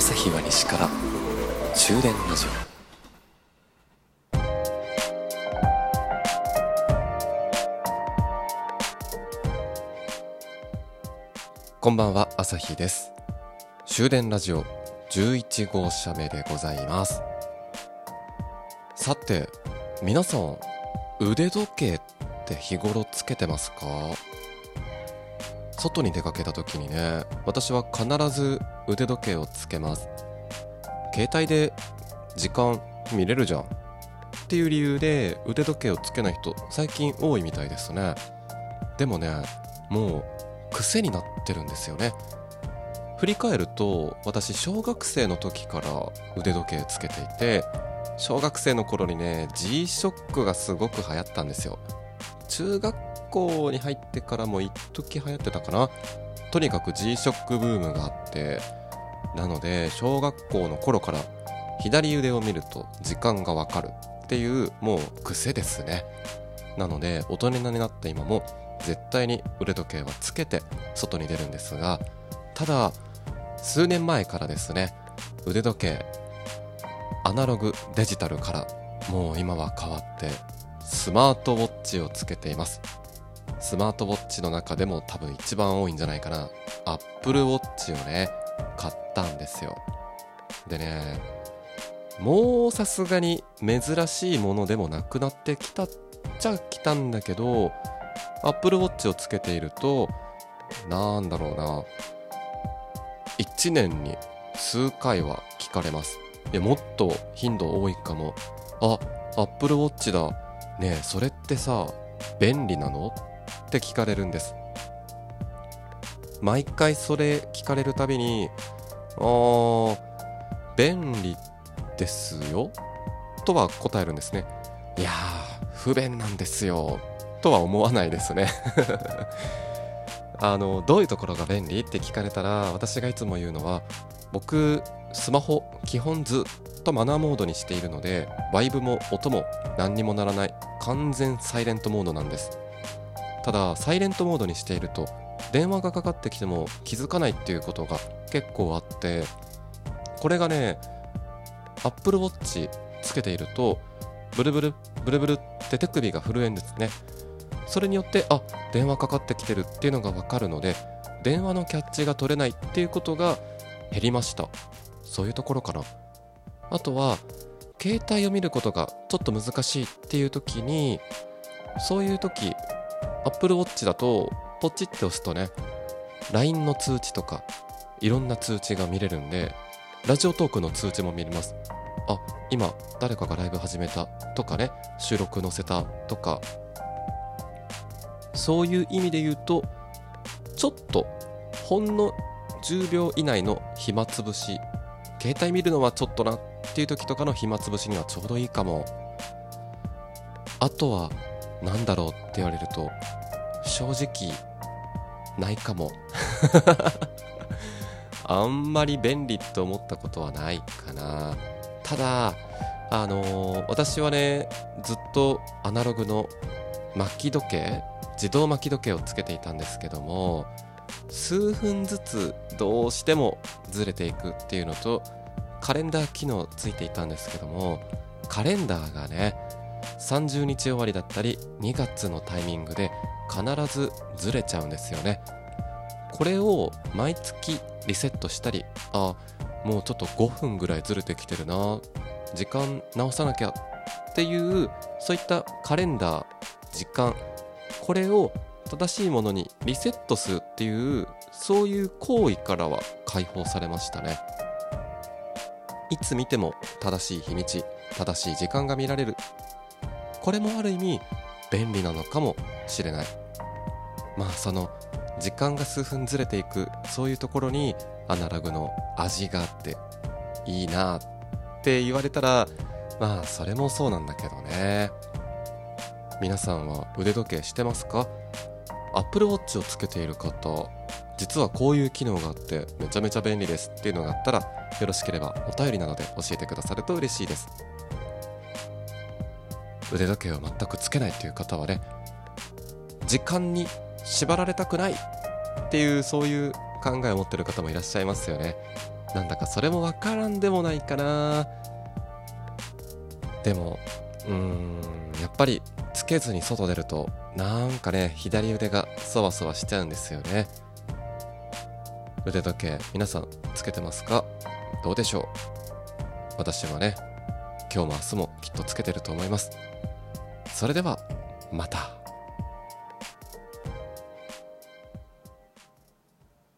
石から終電ラジオこんばんは朝日です。終電ラジオ11号車目でございます。さて皆さん腕時計って日頃つけてますか？外に出かけた時にね私は必ず腕時計をつけます。携帯で時間見れるじゃん。っていう理由で腕時計をつけない人最近多いみたいですね。でもねもう癖になってるんですよね。振り返ると私小学生の時から腕時計つけていて小学生の頃にね G-SHOCK がすごく流行ったんですよ。中学校に入ってからも一時流行ってたかな。とにかく G-SHOCK ブームがあってなので小学校の頃から左腕を見ると時間がわかるっていうもう癖ですね。なので大人になった今も絶対に腕時計はつけて外に出るんですがただ数年前からですね腕時計アナログデジタルからもう今は変わってスマートウォッチをつけています。スマートウォッチの中でも多分一番多いんじゃないかな。Apple Watch をね買ったんですよ。でねもうさすがに珍しいものでもなくなってきたっちゃ来たんだけど Apple Watch をつけているとなんだろうな。1年に数回は聞かれます。いやもっと頻度多いかも。あ Apple Watch だ。ねえそれってさ便利なの？って聞かれるんです。毎回それ聞かれるたびにあー便利ですよとは答えるんですね。いやー不便なんですよとは思わないですね。あのどういうところが便利って聞かれたら私がいつも言うのは僕スマホ基本ずっとマナーモードにしているのでバイブも音も何にもならない完全サイレントモードなんです。ただサイレントモードにしていると電話がかかってきても気づかないっていうことが結構あってこれがね Apple Watch つけているとブルブルブルブルって手首が震えるんですね。それによってあ電話かかってきてるっていうのが分かるので電話のキャッチが取れないっていうことが減りました。そういうところかなあとは携帯を見ることがちょっと難しいっていう時にそういう時 Apple Watch だとポチって押すとね LINE の通知とかいろんな通知が見れるんでラジオトークの通知も見れます。あ今誰かがライブ始めたとかね収録載せたとか。そういう意味で言うとちょっとほんの10秒以内の暇つぶし。携帯見るのはちょっとなっていう時とかの暇つぶしにはちょうどいいかも。あとは何だろうって言われると正直ないかも。あんまり便利と思ったことはないかな。ただあのー、私はねずっとアナログの巻き時計自動巻き時計をつけていたんですけども数分ずつどうしてもずれていくっていうのとカレンダー機能ついていたんですけどもカレンダーがね30日終わりだったり2月のタイミングで必ずずれちゃうんですよね。これを毎月リセットしたりあもうちょっと5分ぐらいずれてきてるな時間直さなきゃっていうそういったカレンダー時間これを正しいものにリセットするっていうそういう行為からは解放されましたね。いつ見ても正しい日にち正しい時間が見られる。これもある意味便利なのかもしれない。まあその時間が数分ずれていくそういうところにアナログの味があっていいなって言われたらまあそれもそうなんだけどね。皆さんは腕時計してますか？Apple Watch をつけている方実はこういう機能があってめちゃめちゃ便利ですっていうのがあったらよろしければお便りなどで教えてくださると嬉しいです。腕時計を全くつけないという方はね時間に縛られたくないっていうそういう考えを持ってる方もいらっしゃいますよね。なんだかそれもわからんでもないかな。でもうーんやっぱりつけずに外出るとなんかね左腕がそわそわしちゃうんですよね。腕時計皆さんつけてますか？どうでしょう？私はね今日も明日もきっとつけてると思います。それではまた。